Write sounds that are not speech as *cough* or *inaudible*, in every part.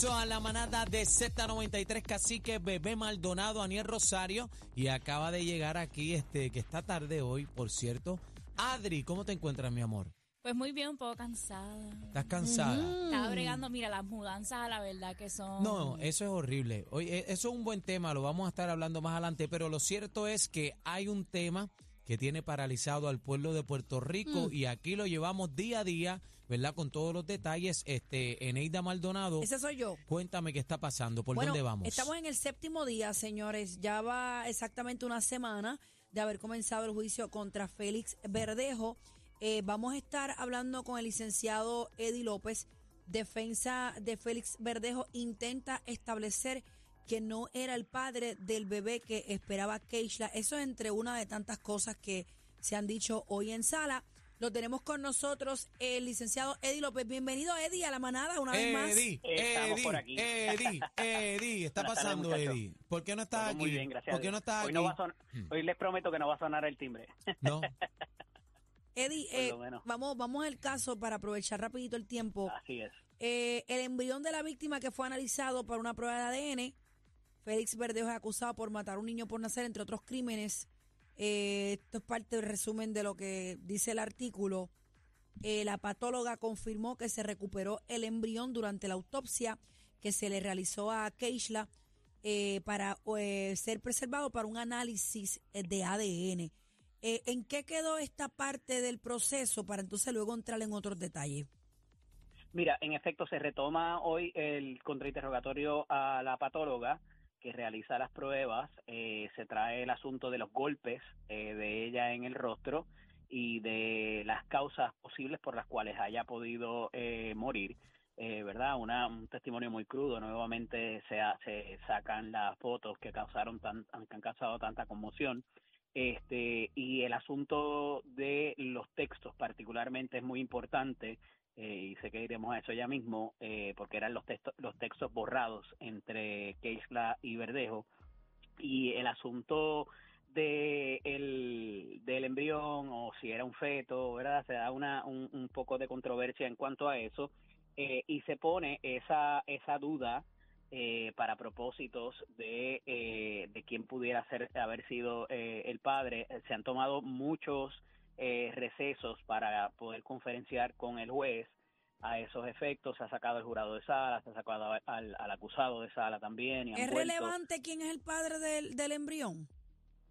Regreso a la manada de Z93, cacique Bebé Maldonado, Aniel Rosario, y acaba de llegar aquí, este, que está tarde hoy, por cierto. Adri, ¿cómo te encuentras, mi amor? Pues muy bien, un poco cansada. ¿Estás cansada? Estaba bregando, mira, las mudanzas a la verdad que son... No, eso es horrible. Oye, e- eso es un buen tema, lo vamos a estar hablando más adelante, pero lo cierto es que hay un tema que tiene paralizado al pueblo de Puerto Rico y aquí lo llevamos día a día, ¿verdad? Con todos los detalles. Este, Eneida Maldonado, Ese soy yo. cuéntame qué está pasando, ¿por bueno, dónde vamos? estamos en el séptimo día, señores. Ya va exactamente una semana de haber comenzado el juicio contra Félix Verdejo. Eh, vamos a estar hablando con el licenciado Eddie López. Defensa de Félix Verdejo intenta establecer que no era el padre del bebé que esperaba Keishla. Eso es entre una de tantas cosas que se han dicho hoy en sala. Lo tenemos con nosotros el licenciado Eddie López. Bienvenido, Eddie, a la manada una vez más. Eddie, Estamos Eddie, por aquí. Eddie, Eddie, *laughs* está Buenas tardes, pasando, muchachos. Eddie. ¿Por qué no estás Todo aquí? Muy bien, gracias. ¿Por a qué no estás hoy aquí? No va a son- Hmm. Hoy les prometo que no va a sonar el timbre. *laughs* No, *laughs* Eddie, eh, vamos, vamos al caso para aprovechar rapidito el tiempo. Así es. Eh, el embrión de la víctima que fue analizado para una prueba de ADN, Félix Verdejo es acusado por matar a un niño por nacer, entre otros crímenes. Eh, esto es parte del resumen de lo que dice el artículo. Eh, la patóloga confirmó que se recuperó el embrión durante la autopsia que se le realizó a Keishla eh, para eh, ser preservado para un análisis de ADN. ¿En qué quedó esta parte del proceso para entonces luego entrar en otros detalles? Mira, en efecto, se retoma hoy el contrainterrogatorio a la patóloga que realiza las pruebas. Eh, se trae el asunto de los golpes eh, de ella en el rostro y de las causas posibles por las cuales haya podido eh, morir. Eh, ¿Verdad? Una, un testimonio muy crudo. Nuevamente se, ha- se sacan las fotos que causaron tan, que han causado tanta conmoción. Este, y el asunto de los textos particularmente es muy importante eh, y sé que iremos a eso ya mismo, eh, porque eran los textos, los textos borrados entre Keisla y Verdejo, y el asunto de el, del embrión o si era un feto, ¿verdad? Se da una, un, poco de controversia en cuanto a eso, eh, y se pone esa, esa duda eh, para propósitos de, eh, de quién pudiera ser, haber sido eh, el padre. Se han tomado muchos eh, recesos para poder conferenciar con el juez a esos efectos. Se ha sacado el jurado de sala, se ha sacado al, al acusado de sala también. Y ¿Es relevante quién es el padre del, del embrión?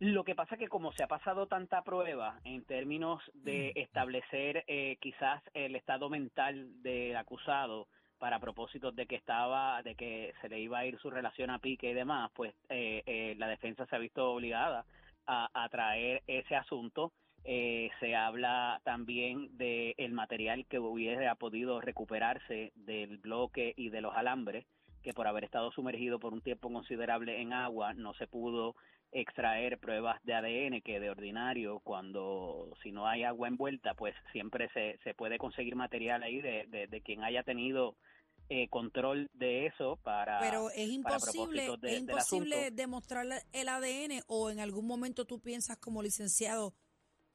Lo que pasa es que como se ha pasado tanta prueba en términos de establecer eh, quizás el estado mental del acusado para propósitos de que estaba, de que se le iba a ir su relación a pique y demás, pues eh, eh, la defensa se ha visto obligada a, a traer ese asunto. Eh, se habla también del el material que hubiera podido recuperarse del bloque y de los alambres, que por haber estado sumergido por un tiempo considerable en agua no se pudo extraer pruebas de ADN que de ordinario cuando si no hay agua envuelta pues siempre se, se puede conseguir material ahí de, de, de quien haya tenido eh, control de eso para Pero es imposible, de- es imposible demostrar el ADN o en algún momento tú piensas como licenciado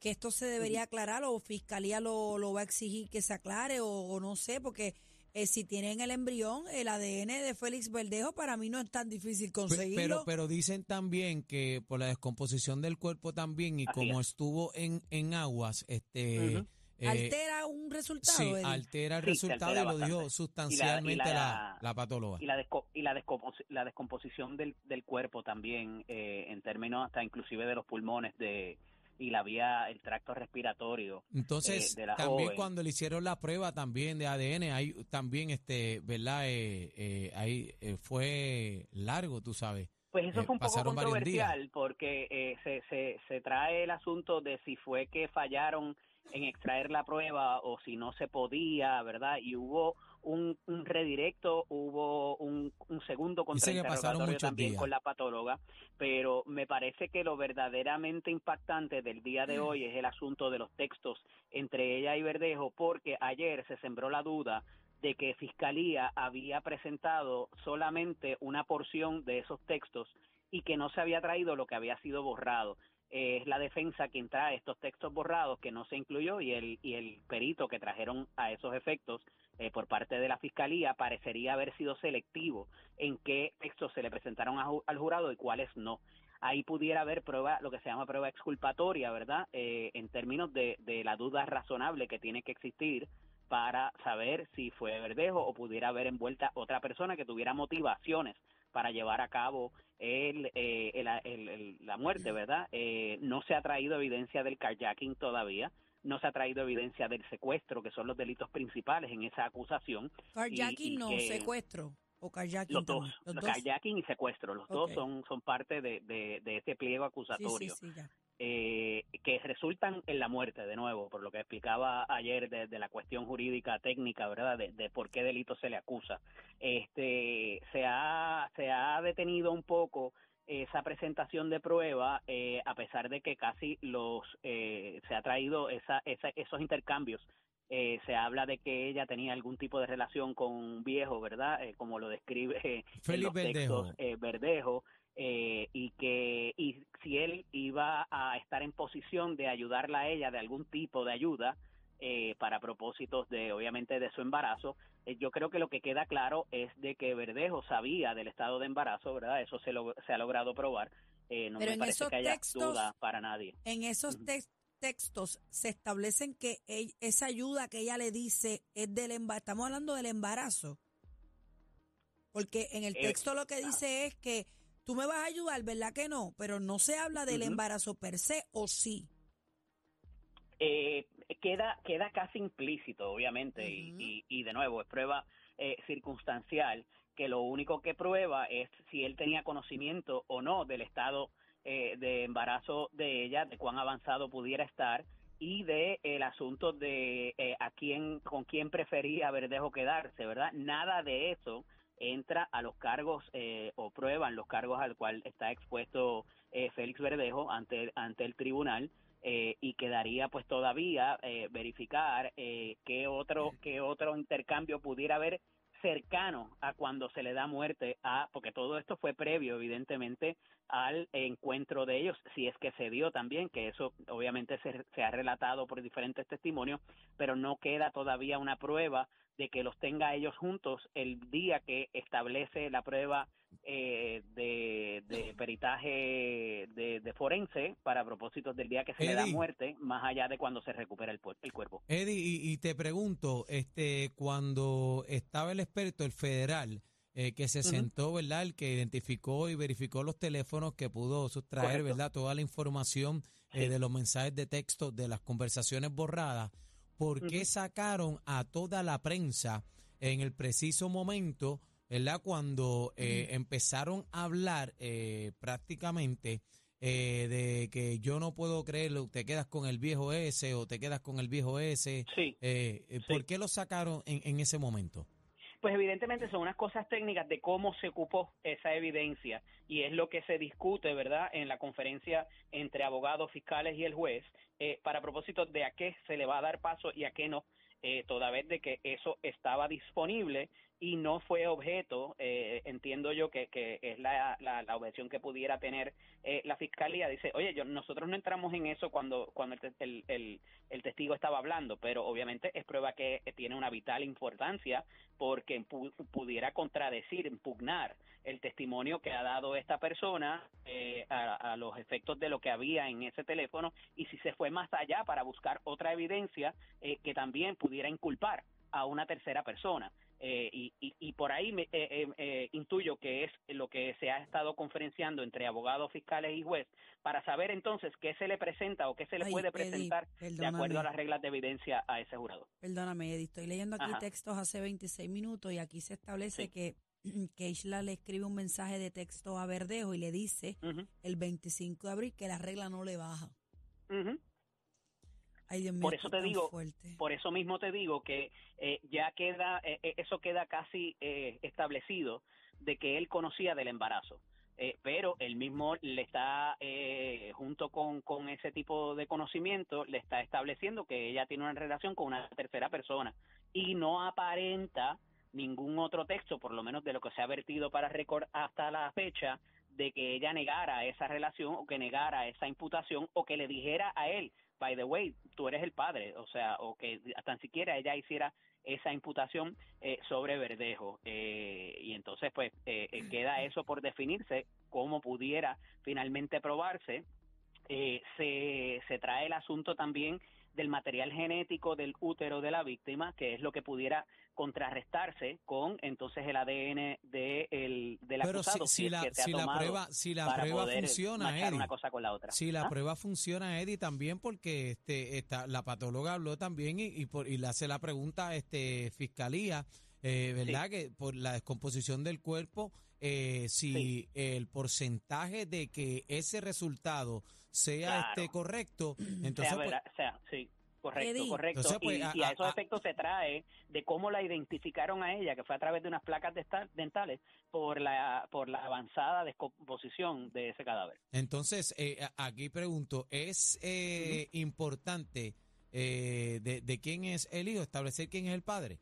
que esto se debería aclarar o fiscalía lo, lo va a exigir que se aclare o, o no sé, porque eh, si tienen el embrión, el ADN de Félix Verdejo para mí no es tan difícil conseguirlo. Pero, pero dicen también que por la descomposición del cuerpo también y Así como es. estuvo en, en aguas, este eh, altera un resultado. sí, Eddie? altera el Sí, resultado y lo dijo sustancialmente Y la- y la, la- la patóloga. y la desco- y la, descompos- la descomposición del, del cuerpo también eh, en términos hasta inclusive de los pulmones de y la vía el tracto respiratorio Entonces, eh, de la también joven. cuando le hicieron la prueba también de ADN, ahí también, este, ¿verdad? Eh, eh, ahí eh, fue largo, tú sabes. Pues eso Eh, fue un poco controversial porque eh, se, se, se trae el asunto de si fue que fallaron en extraer la prueba o si no se podía, ¿verdad? Y hubo un, un redirecto, hubo un, un segundo contrainterrogatorio también días. con la patóloga, pero me parece que lo verdaderamente impactante del día de hoy es el asunto de los textos entre ella y Verdejo, porque ayer se sembró la duda de que Fiscalía había presentado solamente una porción de esos textos y que no se había traído lo que había sido borrado. Es la defensa quien trae estos textos borrados que no se incluyó y el, y el perito que trajeron a esos efectos eh, por parte de la Fiscalía parecería haber sido selectivo en qué textos se le presentaron a al jurado y cuáles no. Ahí pudiera haber prueba, lo que se llama prueba exculpatoria, ¿verdad? Eh, en términos de, de la duda razonable que tiene que existir para saber si fue Verdejo o pudiera haber envuelta otra persona que tuviera motivaciones para llevar a cabo el, eh, el- la muerte, ¿verdad? Eh, no se ha traído evidencia del carjacking todavía, no se ha traído evidencia del secuestro, que son los delitos principales en esa acusación. Carjacking no, secuestro. O carjacking Los dos. Los dos. y secuestro, los dos son, son parte de, de, de este pliego Sí, acusatorio sí, sí, ya. eh, que resultan en la muerte, de nuevo, por lo que explicaba ayer de, de la cuestión jurídica técnica, ¿verdad? De, de por qué delito se le acusa. Este, se ha, se ha detenido un poco esa presentación de prueba, eh, a pesar de que casi los, eh, se ha traído esa, esa, esos intercambios. Eh, se habla de que ella tenía algún tipo de relación con un viejo, ¿verdad? Eh, como lo describe eh, los Verdejo. textos eh, Verdejo, eh, y que y si él iba a estar en posición de ayudarla a ella de algún tipo de ayuda eh, para propósitos de obviamente de su embarazo eh, yo creo que lo que queda claro es de que Verdejo sabía del estado de embarazo verdad eso se lo, se ha logrado probar eh, no Pero me parece que haya textos- duda para nadie En esos textos se establecen que esa ayuda que ella le dice es del embarazo. Estamos hablando del embarazo. Porque en el Eh, texto lo que dice es que tú me vas a ayudar, ¿verdad que no? Pero no se habla del embarazo per se o sí. Eh, queda queda casi implícito obviamente y- Ujú. y, y de nuevo es prueba eh, circunstancial que lo único que prueba es si él tenía conocimiento o no del estado eh, de embarazo de ella de cuán avanzado pudiera estar y de el asunto de eh, a quién con quién prefería Verdejo quedarse verdad nada de eso entra a los cargos eh, o prueban los cargos al cual está expuesto eh, Félix Verdejo ante ante el tribunal eh, y quedaría pues todavía eh, verificar eh, qué otro qué otro intercambio pudiera haber cercano a cuando se le da muerte a porque todo esto fue previo evidentemente al encuentro de ellos si es que se dio también que eso obviamente se, se ha relatado por diferentes testimonios pero no queda todavía una prueba de que los tenga ellos juntos el día que establece la prueba eh, de, de peritaje de, de forense para propósitos del día que se le da muerte, más allá de cuando se recupera el, el cuerpo. Eddie, y, y te pregunto, este, cuando estaba el experto, el federal, eh, que se sentó, ¿verdad? El que identificó y verificó los teléfonos, que pudo sustraer, Correcto. ¿verdad? Toda la información eh, Sí. de los mensajes de texto, de las conversaciones borradas. ¿Por qué sacaron a toda la prensa en el preciso momento, ¿verdad? Cuando eh, empezaron a hablar eh, prácticamente eh, de que yo no puedo creerlo, te quedas con el viejo ese o te quedas con el viejo ese. Sí, Eh, eh, Sí. ¿Por qué lo sacaron en, en ese momento? Pues evidentemente son unas cosas técnicas de cómo se ocupó esa evidencia y es lo que se discute, ¿verdad?, en la conferencia entre abogados, fiscales y el juez eh, para propósito de a qué se le va a dar paso y a qué no, eh, toda vez de que eso estaba disponible y no fue objeto, eh, entiendo yo que, es la, la, la objeción que pudiera tener eh, la fiscalía, dice, oye, yo, nosotros no entramos en eso cuando, cuando el, el, el, el testigo estaba hablando, pero obviamente es prueba que tiene una vital importancia porque pu- pudiera contradecir, impugnar el testimonio que ha dado esta persona eh, a, a los efectos de lo que había en ese teléfono y si se fue más allá para buscar otra evidencia eh, que también pudiera inculpar a una tercera persona. Eh, y, y, y por ahí me, eh, eh, eh, intuyo que es lo que se ha estado conferenciando entre abogados, fiscales y juez para saber entonces qué se le presenta o qué se le Ay, puede Eddie, presentar de acuerdo a las reglas de evidencia a ese jurado. Perdóname, Eddie, estoy leyendo aquí Ajá. textos hace 26 minutos y aquí se establece Sí. *clears throat* que Isla le escribe un mensaje de texto a Verdejo y le dice el 25 de abril que la regla no le baja. ujú. Ay, Dios mío, Por eso te digo, fuerte. Por eso mismo te digo que eh, ya queda, eh, eh, eso queda casi eh, establecido de que él conocía del embarazo. Pero él mismo le está, eh, junto con, con ese tipo de conocimiento, le está estableciendo que ella tiene una relación con una tercera persona y no aparenta ningún otro texto, por lo menos de lo que se ha vertido para récord hasta la fecha, de que ella negara esa relación o que negara esa imputación o que le dijera a él, by the way, tú eres el padre, o sea, o que tan siquiera ella hiciera esa imputación eh, sobre Verdejo. Eh, y entonces, pues, eh, eh, queda eso por definirse, cómo pudiera finalmente probarse. Eh, se, se trae el asunto también del material genético del útero de la víctima, que es lo que pudiera contrarrestarse con entonces el ADN de el, del Pero si, acusado. si la, si la prueba, si la prueba funciona, Eddie. una cosa con la otra. Si la ¿Ah? prueba funciona, Eddie, también porque este, esta, la patóloga habló también y, y, por, y le hace la pregunta a este, fiscalía, eh, ¿verdad? Que por la descomposición del cuerpo, eh, si Sí. el porcentaje de que ese resultado sea Claro. este correcto, *clears throat* entonces sea, pues, vera- sea, sí, correcto, Eddie. correcto. Entonces, pues, y, a- y a, a- esos a- efectos se trae de cómo la identificaron a ella, que fue a través de unas placas dentales por la por la avanzada descomposición de ese cadáver. entonces eh, aquí pregunto, ¿es eh, importante eh, de, de quién es el hijo, establecer quién es el padre?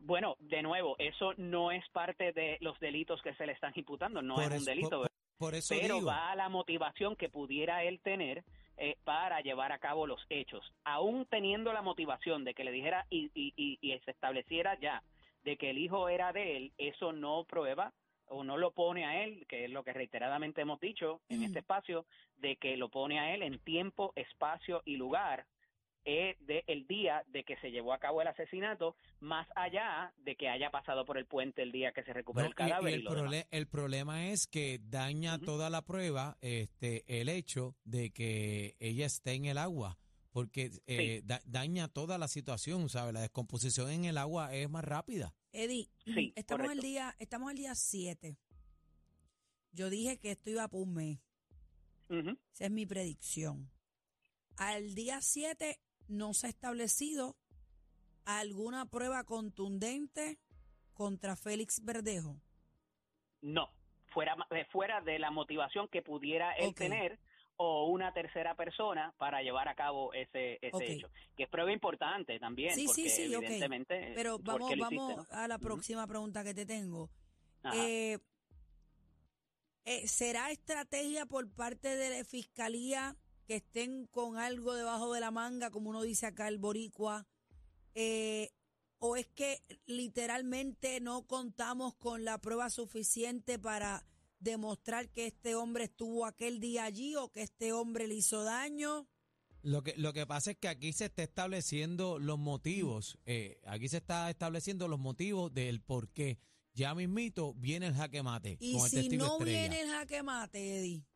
Bueno, de nuevo, eso no es parte de los delitos que se le están imputando, no Por es un delito, por- Por eso pero digo. va a la motivación que pudiera él tener eh, para llevar a cabo los hechos. Aún teniendo la motivación de que le dijera y, y, y, y se estableciera ya de que el hijo era de él, eso no prueba o no lo pone a él, que es lo que reiteradamente hemos dicho en este espacio, de que lo pone a él en tiempo, espacio y lugar eh, de el día de que se llevó a cabo el asesinato, más allá de que haya pasado por el puente el día que se recupera No, el y- y cadáver. y el, problema es que daña toda la prueba este el hecho de que ella esté en el agua, porque eh, da- daña toda la situación, ¿sabes? La descomposición en el agua es más rápida. Eddie, Sí, estamos el día, estamos el día 7. Yo dije que esto iba por un mes. Esa es mi predicción. Al día 7 no se ha establecido alguna prueba contundente contra Félix Verdejo. No, fuera, eh, fuera de la motivación que pudiera él tener o una tercera persona para llevar a cabo ese, ese hecho. Que es prueba importante también, Sí, sí, porque sí, ok. evidentemente... Pero ¿por vamos, vamos hiciste, a la próxima pregunta que te tengo. Eh, eh, ¿Será estrategia por parte de la fiscalía que estén con algo debajo de la manga, como uno dice acá el boricua? Eh, ¿O es que literalmente no contamos con la prueba suficiente para demostrar que este hombre estuvo aquel día allí o que este hombre le hizo daño? Lo que, lo que pasa es que aquí se está estableciendo los motivos, eh, aquí se está estableciendo los motivos del por qué. Ya mismito viene el jaque mate Y con el si testigo no estrella. viene el jaque mate, Eddie.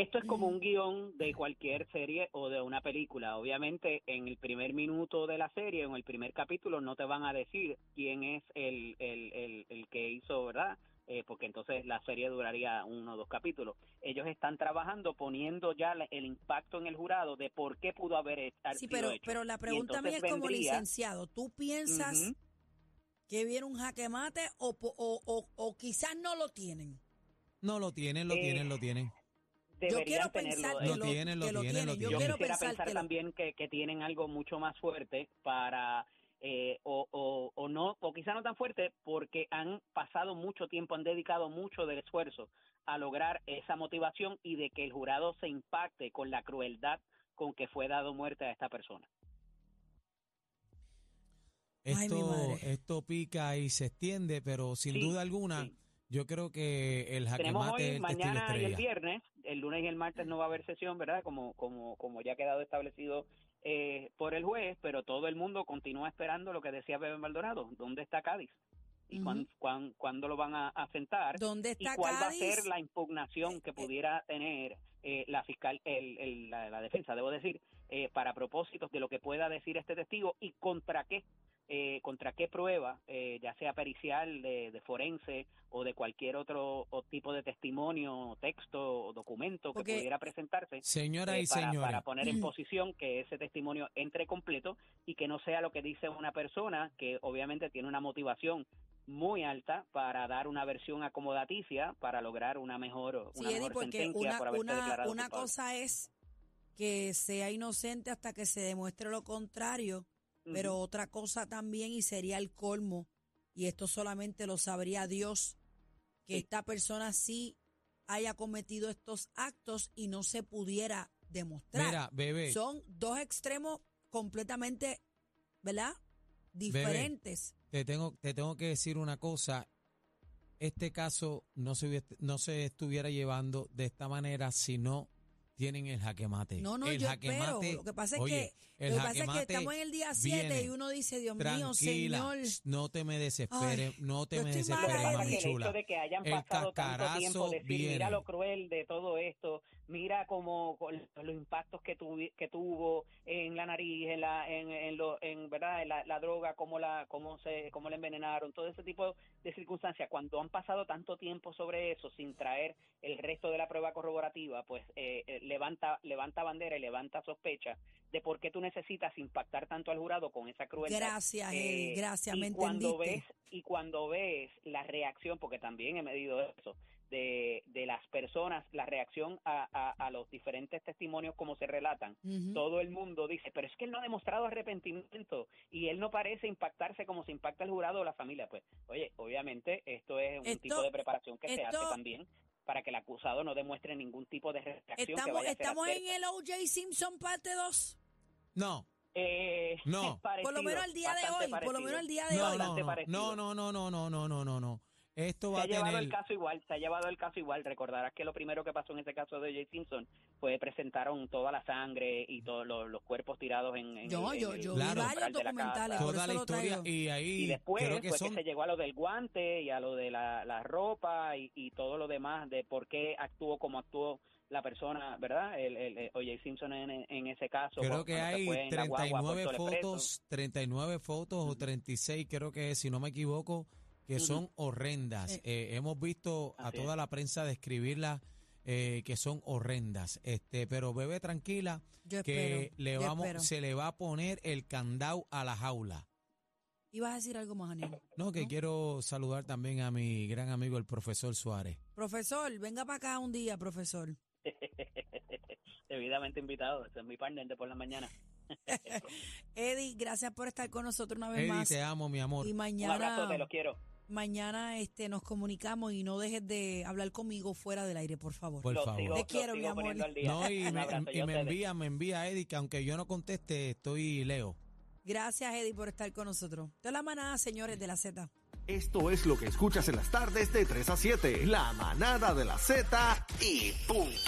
Esto es como un guion de cualquier serie o de una película. Obviamente, en el primer minuto de la serie, en el primer capítulo, no te van a decir quién es el, el, el, el que hizo, ¿verdad? Eh, porque entonces la serie duraría uno o dos capítulos. Ellos están trabajando poniendo ya el impacto en el jurado de por qué pudo haber Sí, sido pero, hecho. pero la pregunta mía es como licenciado. ¿Tú piensas que viene un jaque mate o, po- o, o, o quizás no lo tienen? No lo tienen, lo Eh, tienen, lo tienen. Deberían quiero tenerlo. pensar que Lo tienen, lo que lo tienen, lo tienen. Yo yo quiero quisiera pensar, que lo- también que, que tienen algo mucho más fuerte para eh, o, o, o no o quizá no tan fuerte porque han pasado mucho tiempo han dedicado mucho del esfuerzo a lograr esa motivación y de que el jurado se impacte con la crueldad con que fue dado muerte a esta persona Ay, Esto, madre. esto pica y se extiende, pero sin Sí, duda alguna, sí. Yo creo que el jaque tenemos mate hoy mañana y el viernes el lunes y el martes no va a haber sesión verdad como como como ya ha quedado establecido eh, por el juez pero todo el mundo continúa esperando lo que decía Bebe Maldonado dónde está Cádiz y cuán- cuán- cuándo lo van a, a sentar ¿Dónde y está cuál va a ser la impugnación que Eh, eh. pudiera tener eh, la fiscal el, el- la, la defensa debo decir eh, para propósitos de lo que pueda decir este testigo y contra qué eh, contra qué prueba, eh, ya sea pericial, de, de forense o de cualquier otro o tipo de testimonio, texto o documento que pudiera presentarse Señora eh, y para, para poner en posición que ese testimonio entre completo y que no sea lo que dice una persona que obviamente tiene una motivación muy alta para dar una versión acomodaticia para lograr una mejor, Sí, una Eddie, mejor porque sentencia una, por haberse una, declarado una cosa es que sea inocente hasta que se demuestre lo contrario, pero otra cosa también y sería el colmo, y esto solamente lo sabría Dios, que Sí. esta persona sí haya cometido estos actos y no se pudiera demostrar. Mira, bebé. Son dos extremos completamente, ¿verdad? Diferentes. Te tengo, te tengo que decir una cosa. Este caso no se, no se estuviera llevando de esta manera si no tienen el jaque mate. No, no, el yo jaque espero. mate- Lo que pasa es oye, que, el lo que, pasa es que estamos en el día 7 viene. y uno dice, Dios mío, Señor. no te me desesperes, no te me desesperes, mami el chula. hecho de que hayan El pasado tanto cascarazo tiempo, decir, viene. mira lo cruel de todo esto, mira como los impactos que, tuvi- que tuvo en la nariz, en la, en, en, lo, en verdad, en la, la droga, cómo la, cómo se, cómo la envenenaron, todo ese tipo de circunstancias. Cuando han pasado tanto tiempo sobre eso sin traer el resto de la prueba corroborativa, pues eh, eh, levanta, levanta bandera y levanta sospecha de por qué tú necesitas impactar tanto al jurado con esa crueldad. Gracias, Eh, gracias, y me cuando entendiste. ves y cuando ves la reacción porque también he medido eso de, de las personas la reacción a, a, a los diferentes testimonios como se relatan todo el mundo dice pero es que él no ha demostrado arrepentimiento y él no parece impactarse como se impacta el jurado o la familia pues oye obviamente esto es un Esto- tipo de preparación que se hace también para que el acusado no demuestre ningún tipo de reacción que Estamos, vaya a ser estamos en el O.J. Simpson parte 2. No, Eh, No. *laughs* Por lo menos el día de hoy, por lo menos el día de no, hoy. no, no, no, no, no, no, no, no, no, no, no. Esto se va ha a llevado tener el caso igual, se ha llevado el caso igual. Recordarás que lo primero que pasó en ese caso de Jay Simpson fue presentaron toda la sangre y todos los, los cuerpos tirados en, en Yo, el, en yo, yo Claro. vi varios de la documentales, por toda eso la lo historia y ahí Y después creo que fue son que se llegó a lo del guante y a lo de la, la ropa y, y todo lo demás de por qué actuó como actuó la persona, ¿verdad? El, el, el O.J. Simpson en, en ese caso. Creo que se hay fue en la guagua a 39 Puerto Lepreso. fotos, 39 fotos o 36, creo que es, si no me equivoco, que son horrendas. Eh. Eh, hemos visto a es. toda la prensa describirlas eh, que son horrendas. Este, pero bebé tranquila Yo que espero, le vamos, espero. se le va a poner el candado a la jaula. Ibas a decir algo más, Aniel. No, que ¿No? quiero saludar también a mi gran amigo el profesor Suárez. Profesor, venga para acá un día, profesor. *laughs* Debidamente invitado, ese es mi partner de por la mañana. *laughs* Eddie, gracias por estar con nosotros una vez Eddie, más. te amo, mi amor. Y Un abrazo, mañana, te los quiero. Mañana este, nos comunicamos y no dejes de hablar conmigo fuera del aire, por favor. Por favor. sigo- Te quiero, mi amor. No, y *laughs* me, abrazo, y me envía, me envía Eddie, que aunque yo no conteste, estoy Leo. Gracias, Eddie, por estar con nosotros. Es la manada, señores, de la Z. Esto es lo que escuchas en las tardes de 3 a 7. La manada de la Z y punto.